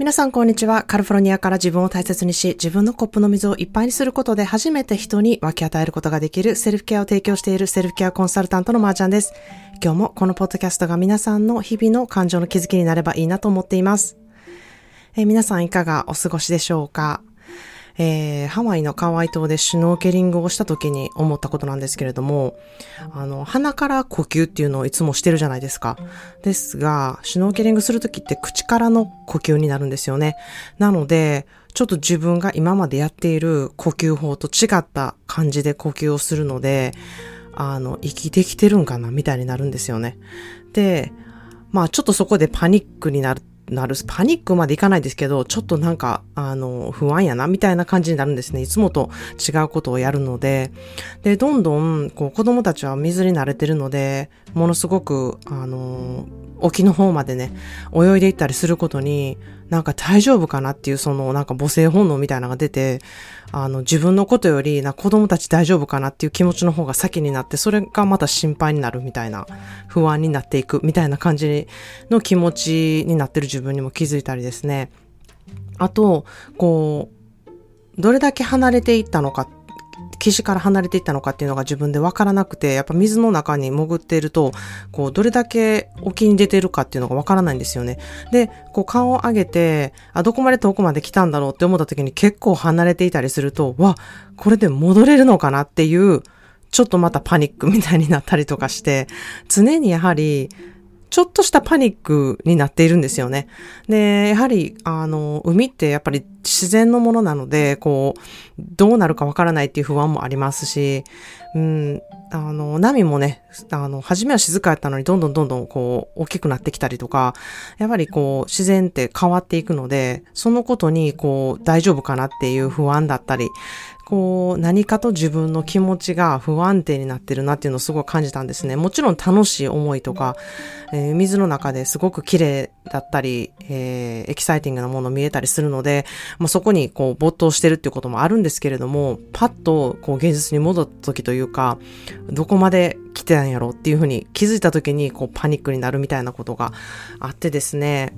皆さんこんにちは。カルフォルニアから自分を大切にし、自分のコップの水をいっぱいにすることで初めて人に分け与えることができるセルフケアを提供しているセルフケアコンサルタントのまーちゃんです。今日もこのポッドキャストが皆さんの日々の感情の気づきになればいいなと思っています。え、皆さんいかがお過ごしでしょうか？えー、ハワイのカワイ島でシュノーケリングをした時に思ったことなんですけれども、あの、鼻から呼吸っていうのをいつもしてるじゃないですか。ですが、シュノーケリングする時って口からの呼吸になるんですよね。なので、ちょっと自分が今までやっている呼吸法と違った感じで呼吸をするので、あの、息できてるんかなみたいになるんですよね。で、まあちょっとそこでパニックになるなる、パニックまでいかないですけど、ちょっとなんか、あの、不安やな、みたいな感じになるんですね。いつもと違うことをやるので。で、どんどん、こう、子供たちは水に慣れてるので、ものすごく、あの、沖の方までね、泳いでいったりすることに、なんか大丈夫かなっていう、その、なんか母性本能みたいなのが出て、あの、自分のことより、な、子供たち大丈夫かなっていう気持ちの方が先になって、それがまた心配になるみたいな、不安になっていくみたいな感じの気持ちになってる自分にも気づいたりですね。あと、こう、どれだけ離れていったのかっ岸から離れていったのかっていうのが自分でわからなくて、やっぱ水の中に潜っていると、こう、どれだけ沖に出てるかっていうのがわからないんですよね。で、こう、顔を上げて、あ、どこまで遠くまで来たんだろうって思った時に結構離れていたりすると、わ、これで戻れるのかなっていう、ちょっとまたパニックみたいになったりとかして、常にやはり、ちょっとしたパニックになっているんですよね。で、やはり、あの、海ってやっぱり自然のものなので、こう、どうなるかわからないっていう不安もありますし、うん、あの、波もね、あの、初めは静かやったのに、どんどんどんどんこう、大きくなってきたりとか、やっぱりこう、自然って変わっていくので、そのことに、こう、大丈夫かなっていう不安だったり、こう、何かと自分の気持ちが不安定になってるなっていうのをすごい感じたんですね。もちろん楽しい思いとか、えー、水の中ですごく綺麗だったり、えー、エキサイティングなもの見えたりするので、まあ、そこにこう没頭してるっていうこともあるんですけれども、パッとこう現実に戻った時というか、どこまで来てたんやろうっていうふうに気づいた時にこうパニックになるみたいなことがあってですね、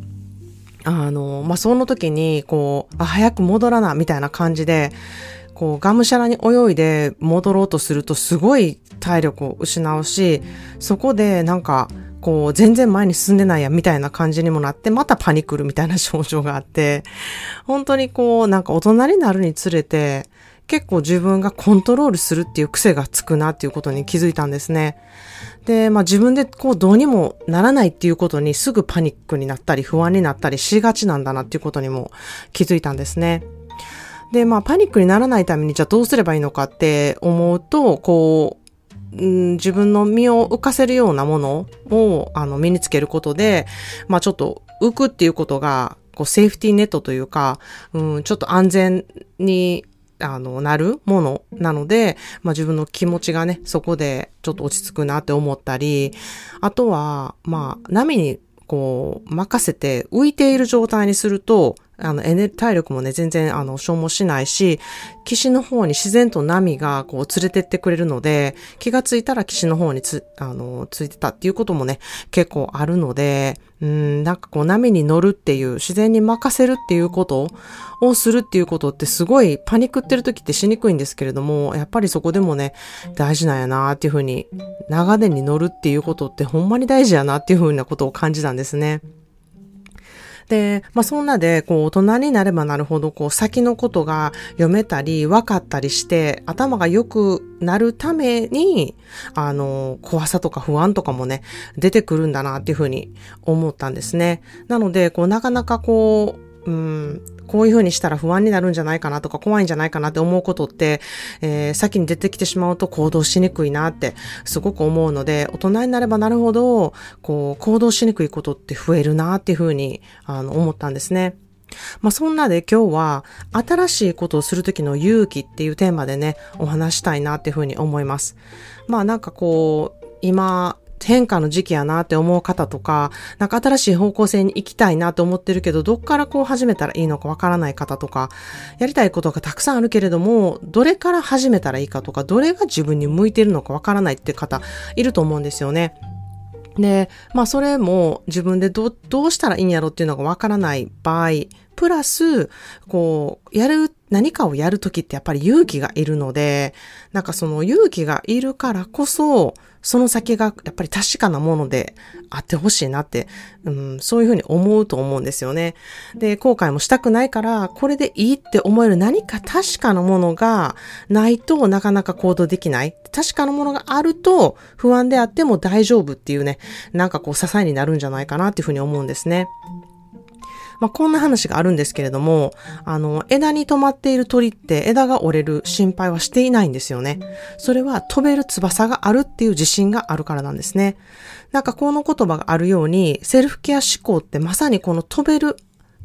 あの、まあ、その時に、こう、あ、早く戻らな、みたいな感じで、こう、がむしゃらに泳いで戻ろうとするとすごい体力を失うし、そこでなんか、こう、全然前に進んでないや、みたいな感じにもなって、またパニクるみたいな症状があって、本当にこう、なんか大人になるにつれて、結構自分がコントロールするっていう癖がつくなっていうことに気づいたんですね。で、まあ自分でこうどうにもならないっていうことにすぐパニックになったり不安になったりしがちなんだなっていうことにも気づいたんですね。で、まあ、パニックにならないために、じゃあどうすればいいのかって思うと、こう、うん、自分の身を浮かせるようなものを、あの、身につけることで、まあ、ちょっと浮くっていうことが、こう、セーフティーネットというか、うん、ちょっと安全に、あの、なるものなので、まあ自分の気持ちがね、そこでちょっと落ち着くなって思ったり、あとは、まあ、波にこう、任せて浮いている状態にすると、あの、エネ、体力もね、全然、あの、消耗しないし、岸の方に自然と波が、こう、連れてってくれるので、気がついたら岸の方につ、あの、ついてたっていうこともね、結構あるので、うん、なんかこう、波に乗るっていう、自然に任せるっていうことをするっていうことってすごいパニックってる時ってしにくいんですけれども、やっぱりそこでもね、大事なんやなっていうふうに、長年に乗るっていうことってほんまに大事やなっていうふうなことを感じたんですね。で、まあそんなで、こう大人になればなるほど、こう先のことが読めたり、分かったりして、頭が良くなるために、あの、怖さとか不安とかもね、出てくるんだなっていうふうに思ったんですね。なので、こうなかなかこう、うん、こういう風にしたら不安になるんじゃないかなとか怖いんじゃないかなって思うことって、えー、先に出てきてしまうと行動しにくいなってすごく思うので、大人になればなるほど、こう、行動しにくいことって増えるなっていう風に、あの、思ったんですね。まあ、そんなで今日は新しいことをするときの勇気っていうテーマでね、お話したいなっていうふうに思います。まあなんかこう、今、変化の時期やなって思う方とか、なんか新しい方向性に行きたいなと思ってるけど、どっからこう始めたらいいのかわからない方とか、やりたいことがたくさんあるけれども、どれから始めたらいいかとか、どれが自分に向いてるのかわからないって方、いると思うんですよね。で、まあそれも自分でどどうしたらいいんやろっていうのがわからない場合、プラス、こう、やる、何かをやるときってやっぱり勇気がいるので、なんかその勇気がいるからこそ、その先がやっぱり確かなものであってほしいなって、うん、そういうふうに思うと思うんですよね。で、後悔もしたくないから、これでいいって思える何か確かなものがないとなかなか行動できない。確かなものがあると不安であっても大丈夫っていうね、なんかこう支えになるんじゃないかなっていうふうに思うんですね。まあ、こんな話があるんですけれども、あの、枝に止まっている鳥って枝が折れる心配はしていないんですよね。それは飛べる翼があるっていう自信があるからなんですね。なんかこの言葉があるように、セルフケア思考ってまさにこの飛べる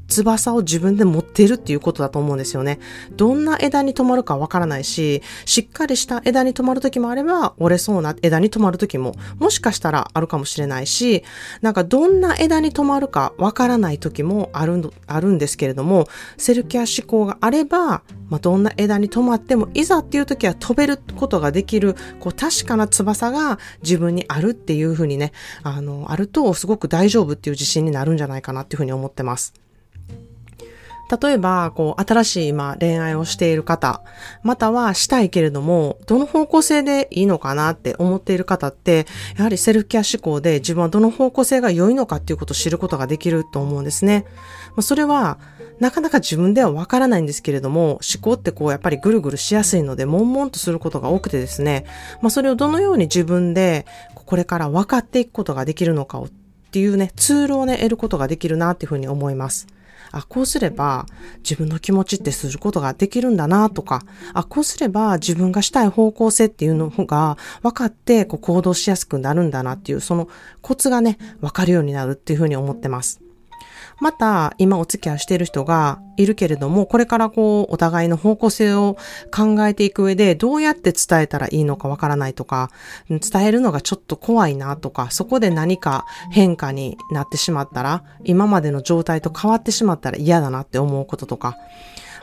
翼を自分で持っているっていうことだと思うんですよね。どんな枝に止まるかわからないし、しっかりした枝に止まる時もあれば、折れそうな枝に止まる時も、もしかしたらあるかもしれないし、なんかどんな枝に止まるかわからない時もあるあるんですけれども、セルケア思考があれば、まあ、どんな枝に止まっても、いざっていう時は飛べることができる、こう確かな翼が自分にあるっていうふうにね、あの、あるとすごく大丈夫っていう自信になるんじゃないかなっていうふうに思ってます。例えば、こう、新しい今恋愛をしている方、またはしたいけれども、どの方向性でいいのかなって思っている方って、やはりセルフケア思考で自分はどの方向性が良いのかっていうことを知ることができると思うんですね。まそれは、なかなか自分ではわからないんですけれども、思考ってこうやっぱりぐるぐるしやすいので、悶々とすることが多くてですね、まあそれをどのように自分でこれから分かっていくことができるのかをっていうね、ツールをね、得ることができるなっていうふうに思います。あ、こうすれば自分の気持ちってすることができるんだなとか、あ、こうすれば自分がしたい方向性っていうのが分かってこう行動しやすくなるんだなっていう、そのコツがね、分かるようになるっていうふうに思ってます。また、今お付き合いしている人がいるけれども、これからこう、お互いの方向性を考えていく上で、どうやって伝えたらいいのかわからないとか、伝えるのがちょっと怖いなとか、そこで何か変化になってしまったら、今までの状態と変わってしまったら嫌だなって思うこととか、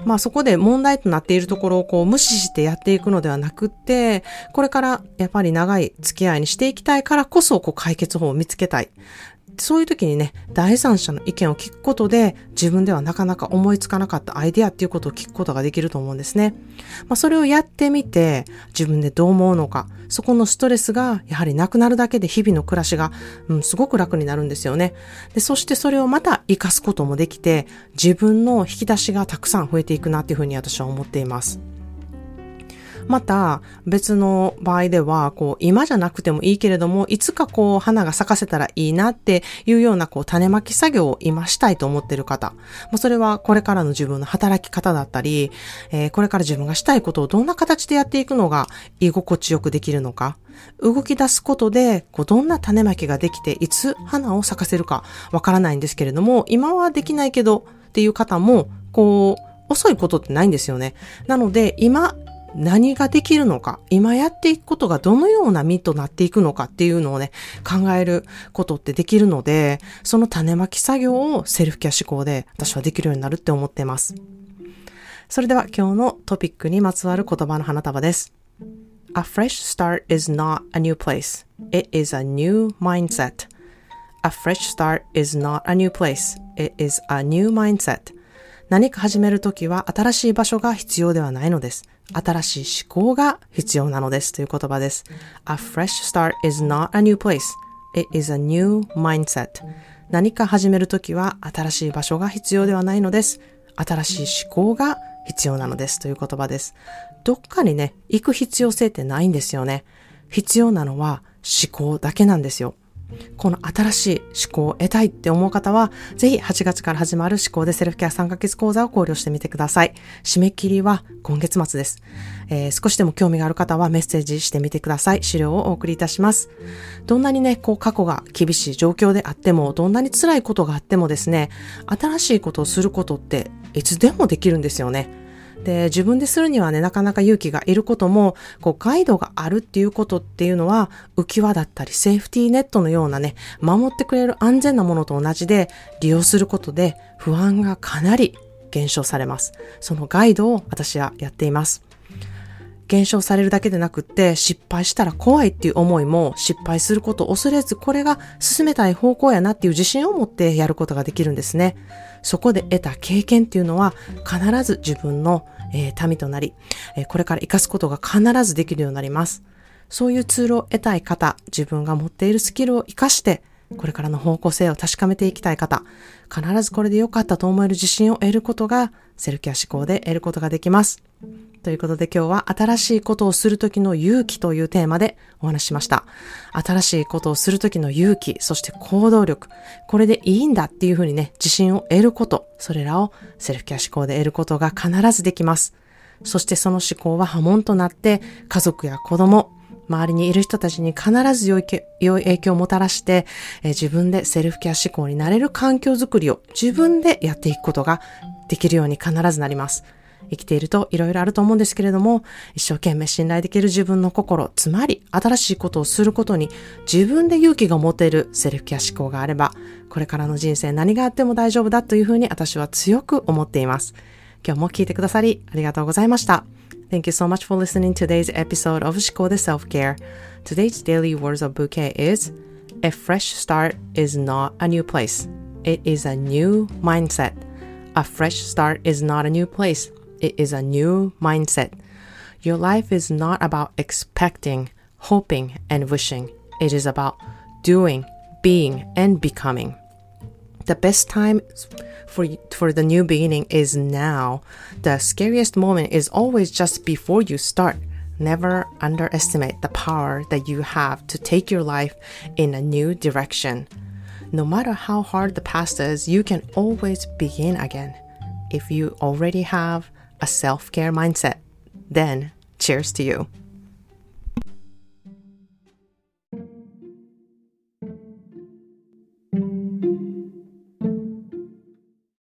まあそこで問題となっているところをこう無視してやっていくのではなくって、これからやっぱり長い付き合いにしていきたいからこそこう解決法を見つけたい。そういう時にね、第三者の意見を聞くことで、自分ではなかなか思いつかなかったアイデアっていうことを聞くことができると思うんですね。まあ、それをやってみて、自分でどう思うのか、そこのストレスがやはりなくなるだけで日々の暮らしが、うん、すごく楽になるんですよね。で、そしてそれをまた活かすこともできて、自分の引き出しがたくさん増えていくなっていうふうに私は思っています。また別の場合では、こう、今じゃなくてもいいけれども、いつかこう、花が咲かせたらいいなっていうような、こう、種まき作業を今したいと思ってる方。もうそれはこれからの自分の働き方だったり、えー、これから自分がしたいことをどんな形でやっていくのが居心地よくできるのか。動き出すことで、こう、どんな種まきができて、いつ花を咲かせるかわからないんですけれども、今はできないけどっていう方も、こう、遅いことってないんですよね。なので、今何ができるのか、今やっていくことがどのような身となっていくのかっていうのをね、考えることってできるので、その種まき作業をセルフケア思考で私はできるようになるって思ってます。それでは今日のトピックにまつわる言葉の花束です。A fresh start is not a new place. It is a new mindset. A fresh start is not a new place. It is a new mindset. 何か始めるときは新しい場所が必要ではないのです。新しい思考が必要なのですという言葉です。A fresh start is not a new place. It is a new mindset. 何か始めるときは新しい場所が必要ではないのです。新しい思考が必要なのですという言葉です。どっかにね、行く必要性ってないんですよね。必要なのは思考だけなんですよ。この新しい思考を得たいって思う方は、ぜひ8月から始まる思考でセルフケア3ヶ月講座を考慮してみてください。締め切りは今月末です。えー、少しでも興味がある方はメッセージしてみてください。資料をお送りいたします。どんなにね、こう過去が厳しい状況であっても、どんなに辛いことがあってもですね、新しいことをすることっていつでもできるんですよね。で、自分でするにはね、なかなか勇気がいることも、こう、ガイドがあるっていうことっていうのは、浮き輪だったり、セーフティーネットのようなね、守ってくれる安全なものと同じで、利用することで、不安がかなり減少されます。そのガイドを私はやっています。減少されるだけでなくって失敗したら怖いっていう思いも失敗することを恐れずこれが進めたい方向やなっていう自信を持ってやることができるんですね。そこで得た経験っていうのは必ず自分の、えー、民となり、えー、これから活かすことが必ずできるようになります。そういうツールを得たい方、自分が持っているスキルを活かしてこれからの方向性を確かめていきたい方、必ずこれで良かったと思える自信を得ることが、セルフケア思考で得ることができます。ということで今日は新しいことをするときの勇気というテーマでお話ししました。新しいことをするときの勇気、そして行動力、これでいいんだっていうふうにね、自信を得ること、それらをセルフケア思考で得ることが必ずできます。そしてその思考は波紋となって家族や子供、周りにいる人たちに必ず良い影響をもたらして、え、自分でセルフケア思考になれる環境づくりを自分でやっていくことができるように必ずなります。生きていると色々あると思うんですけれども、一生懸命信頼できる自分の心、つまり新しいことをすることに自分で勇気が持てるセルフケア思考があれば、これからの人生何があっても大丈夫だというふうに私は強く思っています。今日も聞いてくださりありがとうございました。Thank you so much for listening to today's episode of Shikode Self Care. Today's daily words of bouquet is A fresh start is not a new place. It is a new mindset. A fresh start is not a new place. It is a new mindset. Your life is not about expecting, hoping, and wishing. It is about doing, being, and becoming. The best time for for the new beginning is now. The scariest moment is always just before you start. Never underestimate the power that you have to take your life in a new direction. No matter how hard the past is, you can always begin again. If you already have a self care mindset, then cheers to you.